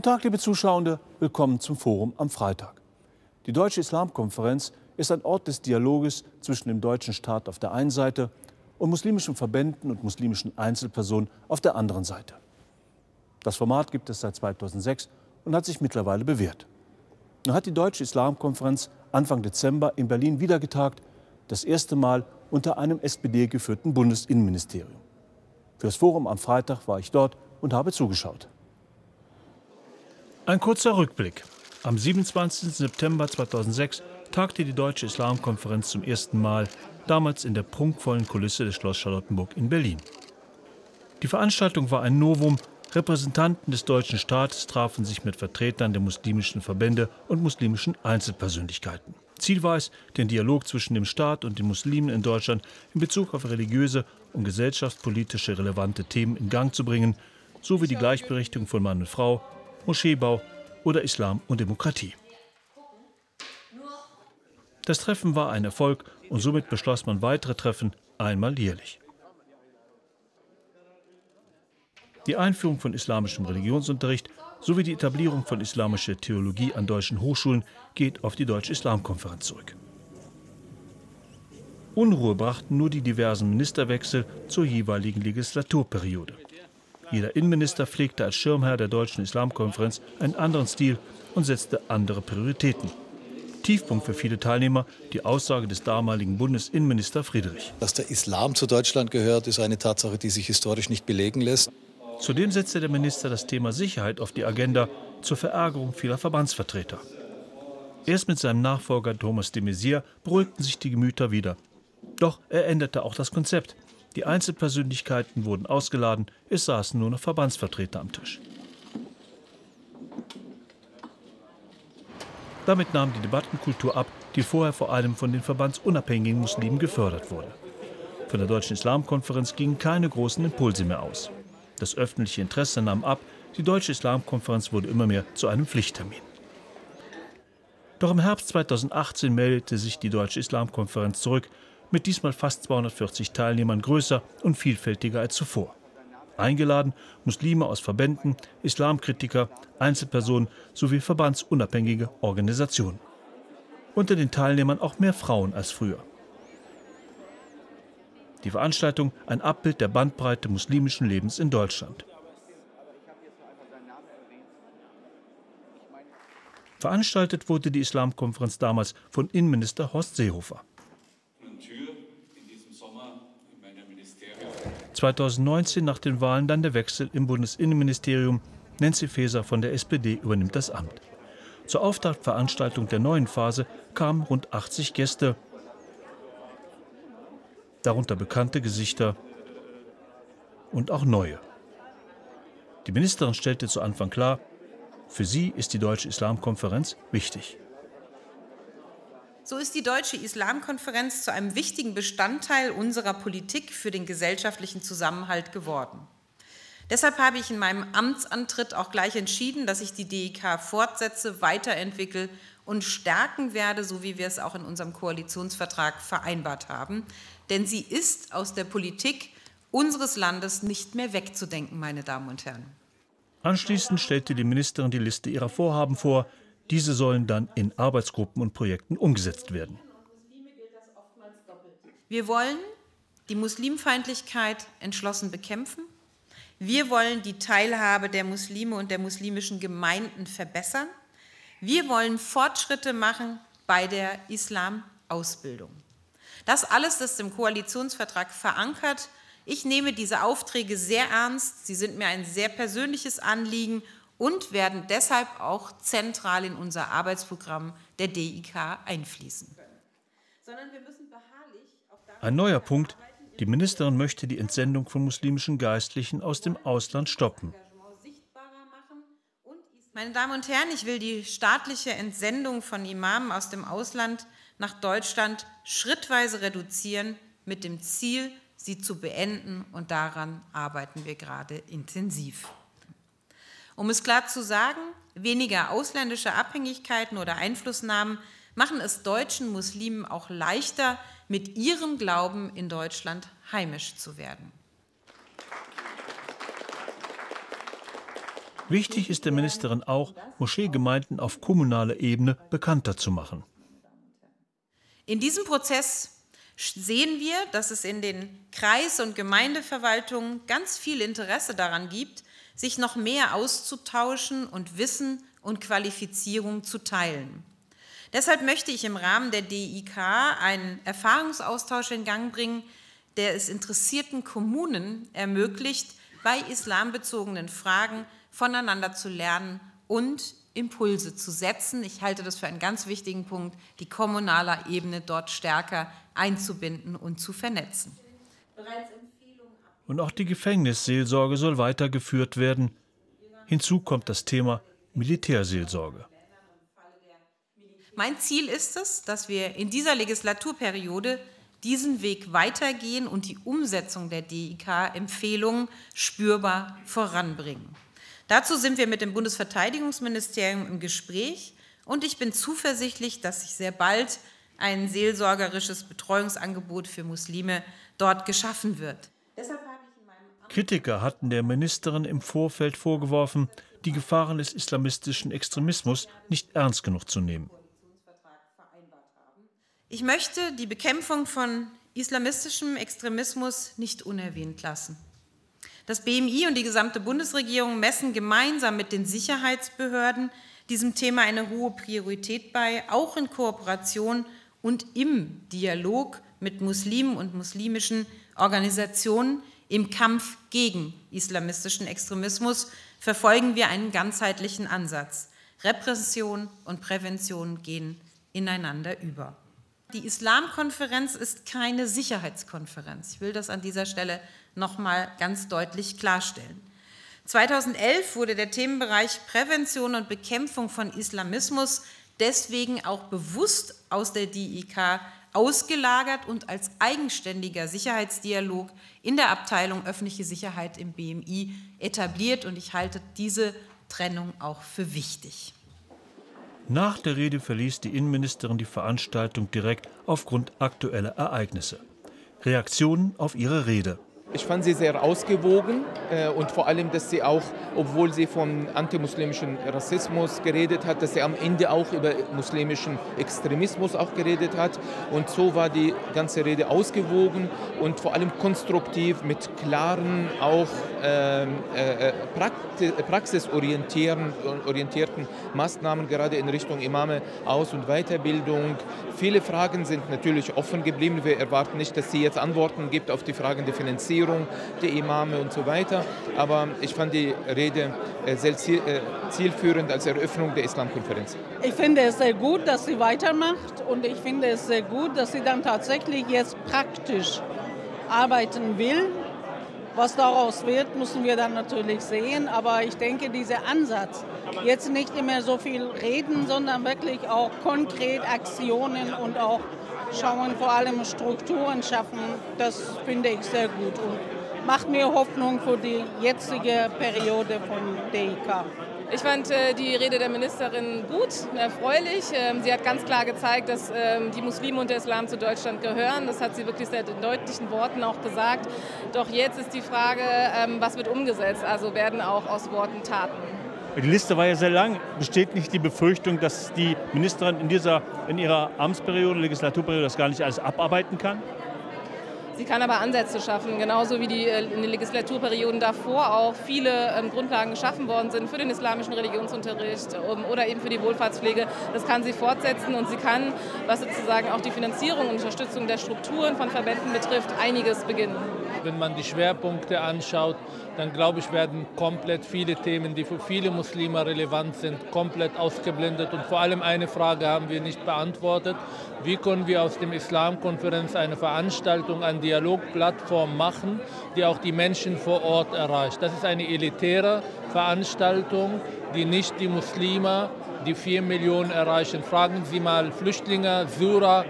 Guten Tag, liebe Zuschauende, willkommen zum Forum am Freitag. Die Deutsche Islamkonferenz ist ein Ort des Dialoges zwischen dem deutschen Staat auf der einen Seite und muslimischen Verbänden und muslimischen Einzelpersonen auf der anderen Seite. Das Format gibt es seit 2006 und hat sich mittlerweile bewährt. Nun hat die Deutsche Islamkonferenz Anfang Dezember in Berlin wieder getagt, das erste Mal unter einem SPD-geführten Bundesinnenministerium. Für das Forum am Freitag war ich dort und habe zugeschaut. Ein kurzer Rückblick. Am 27. September 2006 tagte die Deutsche Islamkonferenz zum ersten Mal, damals in der prunkvollen Kulisse des Schloss Charlottenburg in Berlin. Die Veranstaltung war ein Novum. Repräsentanten des deutschen Staates trafen sich mit Vertretern der muslimischen Verbände und muslimischen Einzelpersönlichkeiten. Ziel war es, den Dialog zwischen dem Staat und den Muslimen in Deutschland in Bezug auf religiöse und gesellschaftspolitische relevante Themen in Gang zu bringen, sowie die Gleichberechtigung von Mann und Frau, Moscheebau oder Islam und Demokratie. Das Treffen war ein Erfolg und somit beschloss man weitere Treffen einmal jährlich. Die Einführung von islamischem Religionsunterricht sowie die Etablierung von islamischer Theologie an deutschen Hochschulen geht auf die Deutsche Islamkonferenz zurück. Unruhe brachten nur die diversen Ministerwechsel zur jeweiligen Legislaturperiode. Jeder Innenminister pflegte als Schirmherr der Deutschen Islamkonferenz einen anderen Stil und setzte andere Prioritäten. Tiefpunkt für viele Teilnehmer die Aussage des damaligen Bundesinnenminister Friedrich. Dass der Islam zu Deutschland gehört, ist eine Tatsache, die sich historisch nicht belegen lässt. Zudem setzte der Minister das Thema Sicherheit auf die Agenda zur Verärgerung vieler Verbandsvertreter. Erst mit seinem Nachfolger Thomas de Maizière beruhigten sich die Gemüter wieder. Doch er änderte auch das Konzept. Die Einzelpersönlichkeiten wurden ausgeladen, es saßen nur noch Verbandsvertreter am Tisch. Damit nahm die Debattenkultur ab, die vorher vor allem von den verbandsunabhängigen Muslimen gefördert wurde. Von der Deutschen Islamkonferenz gingen keine großen Impulse mehr aus. Das öffentliche Interesse nahm ab, die Deutsche Islamkonferenz wurde immer mehr zu einem Pflichttermin. Doch im Herbst 2018 meldete sich die Deutsche Islamkonferenz zurück, mit diesmal fast 240 Teilnehmern größer und vielfältiger als zuvor. Eingeladen Muslime aus Verbänden, Islamkritiker, Einzelpersonen sowie verbandsunabhängige Organisationen. Unter den Teilnehmern auch mehr Frauen als früher. Die Veranstaltung ein Abbild der Bandbreite muslimischen Lebens in Deutschland. Veranstaltet wurde die Islamkonferenz damals von Innenminister Horst Seehofer. 2019 nach den Wahlen dann der Wechsel im Bundesinnenministerium. Nancy Faeser von der SPD übernimmt das Amt. Zur Auftaktveranstaltung der neuen Phase kamen rund 80 Gäste, darunter bekannte Gesichter und auch neue. Die Ministerin stellte zu Anfang klar, für sie ist die Deutsche Islamkonferenz wichtig. So ist die Deutsche Islamkonferenz zu einem wichtigen Bestandteil unserer Politik für den gesellschaftlichen Zusammenhalt geworden. Deshalb habe ich in meinem Amtsantritt auch gleich entschieden, dass ich die DIK fortsetze, weiterentwickle und stärken werde, so wie wir es auch in unserem Koalitionsvertrag vereinbart haben. Denn sie ist aus der Politik unseres Landes nicht mehr wegzudenken, meine Damen und Herren. Anschließend stellte die Ministerin die Liste ihrer Vorhaben vor, diese sollen dann in Arbeitsgruppen und Projekten umgesetzt werden. Wir wollen die Muslimfeindlichkeit entschlossen bekämpfen. Wir wollen die Teilhabe der Muslime und der muslimischen Gemeinden verbessern. Wir wollen Fortschritte machen bei der Islamausbildung. Das alles ist im Koalitionsvertrag verankert. Ich nehme diese Aufträge sehr ernst. Sie sind mir ein sehr persönliches Anliegen und werden deshalb auch zentral in unser Arbeitsprogramm der DIK einfließen. Ein neuer Punkt. Die Ministerin möchte die Entsendung von muslimischen Geistlichen aus dem Ausland stoppen. Meine Damen und Herren, ich will die staatliche Entsendung von Imamen aus dem Ausland nach Deutschland schrittweise reduzieren, mit dem Ziel, sie zu beenden. Und daran arbeiten wir gerade intensiv. Um es klar zu sagen, weniger ausländische Abhängigkeiten oder Einflussnahmen machen es deutschen Muslimen auch leichter, mit ihrem Glauben in Deutschland heimisch zu werden. Wichtig ist der Ministerin auch, Moscheegemeinden auf kommunaler Ebene bekannter zu machen. In diesem Prozess sehen wir, dass es in den Kreis- und Gemeindeverwaltungen ganz viel Interesse daran gibt, sich noch mehr auszutauschen und Wissen und Qualifizierung zu teilen. Deshalb möchte ich im Rahmen der DIK einen Erfahrungsaustausch in Gang bringen, der es interessierten Kommunen ermöglicht, bei islambezogenen Fragen voneinander zu lernen und Impulse zu setzen. Ich halte das für einen ganz wichtigen Punkt, die kommunale Ebene dort stärker einzubinden und zu vernetzen. Und auch die Gefängnisseelsorge soll weitergeführt werden. Hinzu kommt das Thema Militärseelsorge. Mein Ziel ist es, dass wir in dieser Legislaturperiode diesen Weg weitergehen und die Umsetzung der DIK-Empfehlungen spürbar voranbringen. Dazu sind wir mit dem Bundesverteidigungsministerium im Gespräch und ich bin zuversichtlich, dass sich sehr bald ein seelsorgerisches Betreuungsangebot für Muslime dort geschaffen wird. Kritiker hatten der Ministerin im Vorfeld vorgeworfen, die Gefahren des islamistischen Extremismus nicht ernst genug zu nehmen. Ich möchte die Bekämpfung von islamistischem Extremismus nicht unerwähnt lassen. Das BMI und die gesamte Bundesregierung messen gemeinsam mit den Sicherheitsbehörden diesem Thema eine hohe Priorität bei, auch in Kooperation und im Dialog mit Muslimen und muslimischen Organisationen im Kampf gegen islamistischen Extremismus verfolgen wir einen ganzheitlichen Ansatz. Repression und Prävention gehen ineinander über. Die Islamkonferenz ist keine Sicherheitskonferenz. Ich will das an dieser Stelle noch mal ganz deutlich klarstellen. 2011 wurde der Themenbereich Prävention und Bekämpfung von Islamismus deswegen auch bewusst aus der DIK ausgelagert und als eigenständiger Sicherheitsdialog in der Abteilung öffentliche Sicherheit im BMI etabliert. Und ich halte diese Trennung auch für wichtig. Nach der Rede verließ die Innenministerin die Veranstaltung direkt aufgrund aktueller Ereignisse. Reaktionen auf ihre Rede. Ich fand sie sehr ausgewogen äh, und vor allem, dass sie auch, obwohl sie von antimuslimischen Rassismus geredet hat, dass sie am Ende auch über muslimischen Extremismus auch geredet hat. Und so war die ganze Rede ausgewogen und vor allem konstruktiv mit klaren, auch ähm, äh, äh, praxisorientierten Maßnahmen, gerade in Richtung Imame Aus- und Weiterbildung. Viele Fragen sind natürlich offen geblieben. Wir erwarten nicht, dass sie jetzt Antworten gibt auf die Fragen der Finanzierung Qualifizierung der Imame und so weiter. Aber ich fand die Rede äh, sehr äh, zielführend als Eröffnung der Islamkonferenz. Ich finde es sehr gut, dass sie weitermacht und ich finde es sehr gut, dass sie dann tatsächlich jetzt praktisch arbeiten will. Was daraus wird, müssen wir dann natürlich sehen. Aber ich denke, dieser Ansatz, jetzt nicht immer so viel reden, sondern wirklich auch konkret Aktionen und auch schauen, vor allem Strukturen schaffen, das finde ich sehr gut und macht mir Hoffnung für die jetzige Periode von DIK. Ich fand äh, die Rede der Ministerin gut, erfreulich. Ähm, sie hat ganz klar gezeigt, dass ähm, die Muslime und der Islam zu Deutschland gehören. Das hat sie wirklich sehr in deutlichen Worten auch gesagt. Doch jetzt ist die Frage, ähm, was wird umgesetzt? Also werden auch aus Worten Taten. Die Liste war ja sehr lang. Besteht nicht die Befürchtung, dass die Ministerin in, dieser, in ihrer Amtsperiode, Legislaturperiode, das gar nicht alles abarbeiten kann? Sie kann aber Ansätze schaffen, genauso wie die äh, in den Legislaturperioden davor auch viele ähm, Grundlagen geschaffen worden sind für den islamischen Religionsunterricht oder eben für die Wohlfahrtspflege. Das kann sie fortsetzen und sie kann, was sozusagen auch die Finanzierung und Unterstützung der Strukturen von Verbänden betrifft, einiges beginnen. Wenn man die Schwerpunkte anschaut, dann glaube ich, werden komplett viele Themen, die für viele Muslime relevant sind, komplett ausgeblendet. Und vor allem eine Frage haben wir nicht beantwortet. Wie können wir aus dem Islamkonferenz eine Veranstaltung, eine Dialogplattform machen, die auch die Menschen vor Ort erreicht? Das ist eine elitäre Veranstaltung, die nicht die Muslime, die vier Millionen erreichen. Fragen Sie mal Flüchtlinge, Syrer,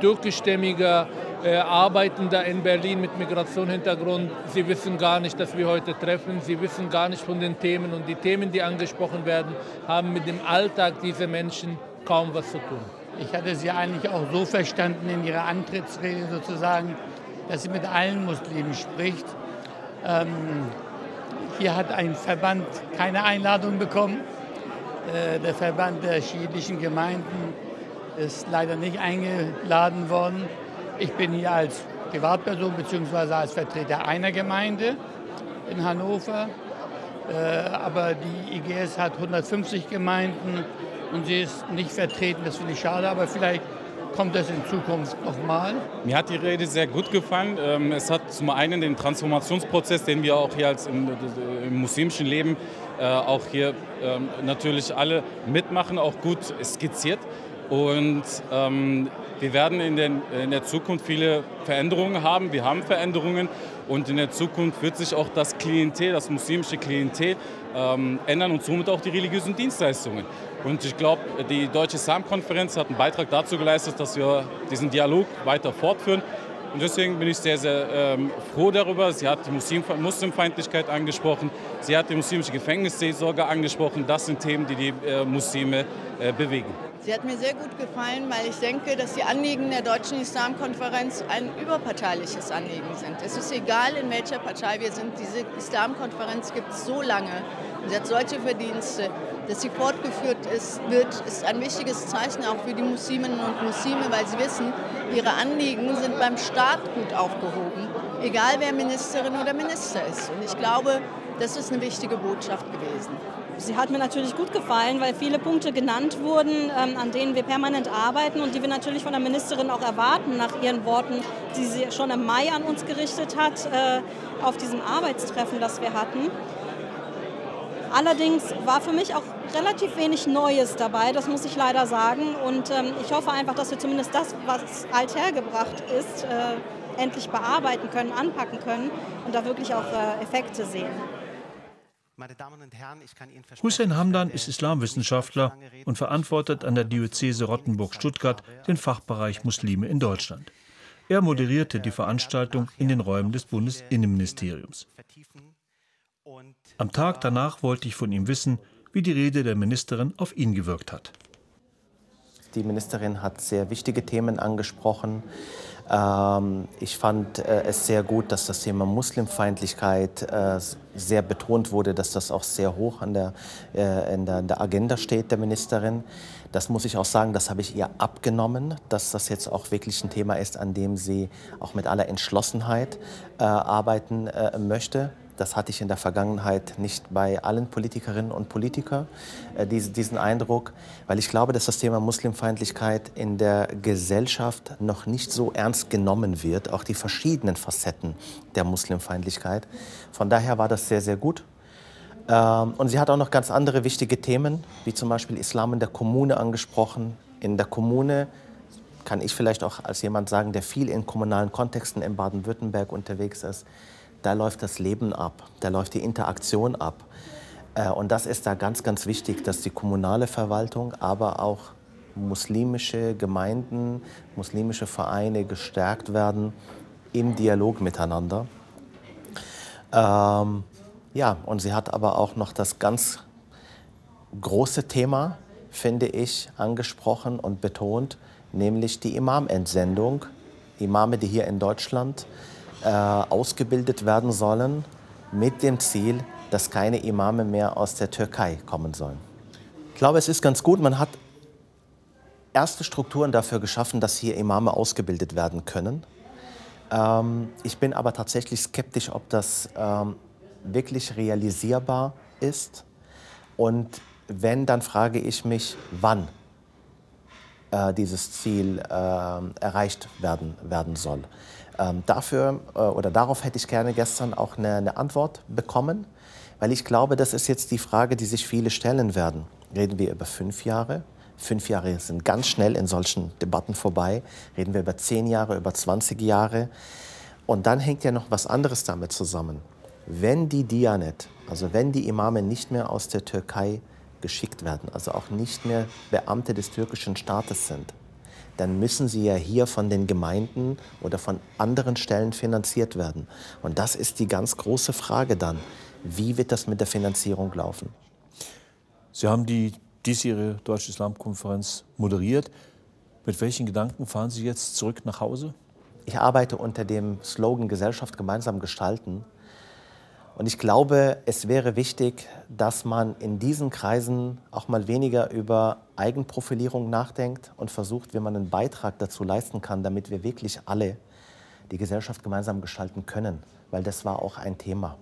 türkischstämmige äh, arbeiten da in Berlin mit Migrationshintergrund. Sie wissen gar nicht, dass wir heute treffen. Sie wissen gar nicht von den Themen. Und die Themen, die angesprochen werden, haben mit dem Alltag dieser Menschen kaum was zu tun. Ich hatte sie eigentlich auch so verstanden in ihrer Antrittsrede sozusagen, dass sie mit allen Muslimen spricht. Ähm, Hier hat ein Verband keine Einladung bekommen. Äh, der Verband der schiitischen Gemeinden ist leider nicht eingeladen worden. Ich bin hier als Privatperson bzw. als Vertreter einer Gemeinde in Hannover. Äh, aber die IGS hat 150 Gemeinden und sie ist nicht vertreten. Das finde ich schade, aber vielleicht kommt das in Zukunft nochmal. Mir hat die Rede sehr gut gefallen. Ähm, es hat zum einen den Transformationsprozess, den wir auch hier als im, im muslimischen Leben äh, auch hier ähm, natürlich alle mitmachen, auch gut skizziert. Und ähm, wir werden in, den, in der Zukunft viele Veränderungen haben. Wir haben Veränderungen und in der Zukunft wird sich auch das Klientel, das muslimische Klientel ähm, ändern und somit auch die religiösen Dienstleistungen. Und ich glaube, die Deutsche Islamkonferenz hat einen Beitrag dazu geleistet, dass wir diesen Dialog weiter fortführen. Und deswegen bin ich sehr, sehr ähm, froh darüber. Sie hat die Muslim Muslimfeindlichkeit angesprochen. Sie hat die muslimische Gefängnisseelsorge angesprochen. Das sind Themen, die die äh, Muslime äh, bewegen. Sie hat mir sehr gut gefallen, weil ich denke, dass die Anliegen der Deutschen Islamkonferenz ein überparteiliches Anliegen sind. Es ist egal, in welcher Partei wir sind, diese Islamkonferenz gibt es so lange und sie hat solche Verdienste. Dass sie fortgeführt ist, wird, ist ein wichtiges Zeichen auch für die Musliminnen und Muslime, weil sie wissen, ihre Anliegen sind beim Staat gut aufgehoben, egal wer Ministerin oder Minister ist. Und ich glaube, das ist eine wichtige Botschaft gewesen. Sie hat mir natürlich gut gefallen, weil viele Punkte genannt wurden, ähm, an denen wir permanent arbeiten und die wir natürlich von der Ministerin auch erwarten, nach ihren Worten, die sie schon im Mai an uns gerichtet hat, äh, auf diesem Arbeitstreffen, das wir hatten. Allerdings war für mich auch relativ wenig Neues dabei, das muss ich leider sagen. Und ähm, ich hoffe einfach, dass wir zumindest das, was althergebracht ist, äh, endlich bearbeiten können, anpacken können und da wirklich auch äh, Effekte sehen. Hussein Hamdan ist Islamwissenschaftler und verantwortet an der Diözese Rottenburg-Stuttgart den Fachbereich Muslime in Deutschland. Er moderierte die Veranstaltung in den Räumen des Bundesinnenministeriums. Am Tag danach wollte ich von ihm wissen, wie die Rede der Ministerin auf ihn gewirkt hat. Die Ministerin hat sehr wichtige Themen angesprochen. Ähm, ich fand äh, es sehr gut, dass das Thema Muslimfeindlichkeit äh, sehr betont wurde, dass das auch sehr hoch an der, äh, der, in der Agenda steht der Ministerin. Das muss ich auch sagen, das habe ich ihr abgenommen, dass das jetzt auch wirklich ein Thema ist, an dem sie auch mit aller Entschlossenheit arbeiten möchte. Das hatte ich in der Vergangenheit nicht bei allen Politikerinnen und Politikern, äh, diese, diesen Eindruck, weil ich glaube, dass das Thema Muslimfeindlichkeit in der Gesellschaft noch nicht so ernst genommen wird, auch die verschiedenen Facetten der Muslimfeindlichkeit. Von daher war das sehr, sehr gut. Ähm, und sie hat auch noch ganz andere wichtige Themen, wie zum Beispiel Islam in der Kommune angesprochen. In der Kommune kann ich vielleicht auch als jemand sagen, der viel in kommunalen Kontexten in Baden-Württemberg unterwegs ist, da läuft das Leben ab, da läuft die Interaktion ab. Äh, und das ist da ganz, ganz wichtig, dass die kommunale Verwaltung, aber auch muslimische Gemeinden, muslimische Vereine gestärkt werden im Dialog miteinander. Ähm, ja, und sie hat aber auch noch das ganz große Thema, finde ich, angesprochen und betont, nämlich die Imamentsendung. Imame, die hier in Deutschland äh, ausgebildet werden sollen mit dem Ziel, dass keine Imame mehr aus der Türkei kommen sollen. Ich glaube, es ist ganz gut, man hat erste Strukturen dafür geschaffen, dass hier Imame ausgebildet werden können. Ähm, ich bin aber tatsächlich skeptisch, ob das ähm, wirklich realisierbar ist. Und wenn, dann frage ich mich, wann dieses Ziel äh, erreicht werden, werden soll. Ähm, dafür äh, oder darauf hätte ich gerne gestern auch eine, eine, Antwort bekommen, weil ich glaube, das ist jetzt die Frage, die sich viele stellen werden. Reden wir über fünf Jahre? Fünf Jahre sind ganz schnell in solchen Debatten vorbei. Reden wir über zehn Jahre, über 20 Jahre? Und dann hängt ja noch was anderes damit zusammen. Wenn die Dianet, also wenn die Imame nicht mehr aus der Türkei geschickt werden, also auch nicht mehr Beamte des türkischen Staates sind, dann müssen sie ja hier von den Gemeinden oder von anderen Stellen finanziert werden. Und das ist die ganz große Frage dann. Wie wird das mit der Finanzierung laufen? Sie haben die diesjährige Deutsche Islamkonferenz moderiert. Mit welchen Gedanken fahren Sie jetzt zurück nach Hause? Ich arbeite unter dem Slogan Gesellschaft gemeinsam gestalten. Und ich glaube, es wäre wichtig, dass man in diesen Kreisen auch mal weniger über Eigenprofilierung nachdenkt und versucht, wie man einen Beitrag dazu leisten kann, damit wir wirklich alle die Gesellschaft gemeinsam gestalten können. Weil das war auch ein Thema.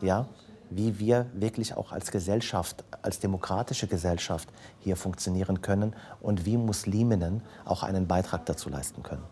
Ja? Wie wir wirklich auch als Gesellschaft, als demokratische Gesellschaft hier funktionieren können und wie Musliminnen auch einen Beitrag dazu leisten können.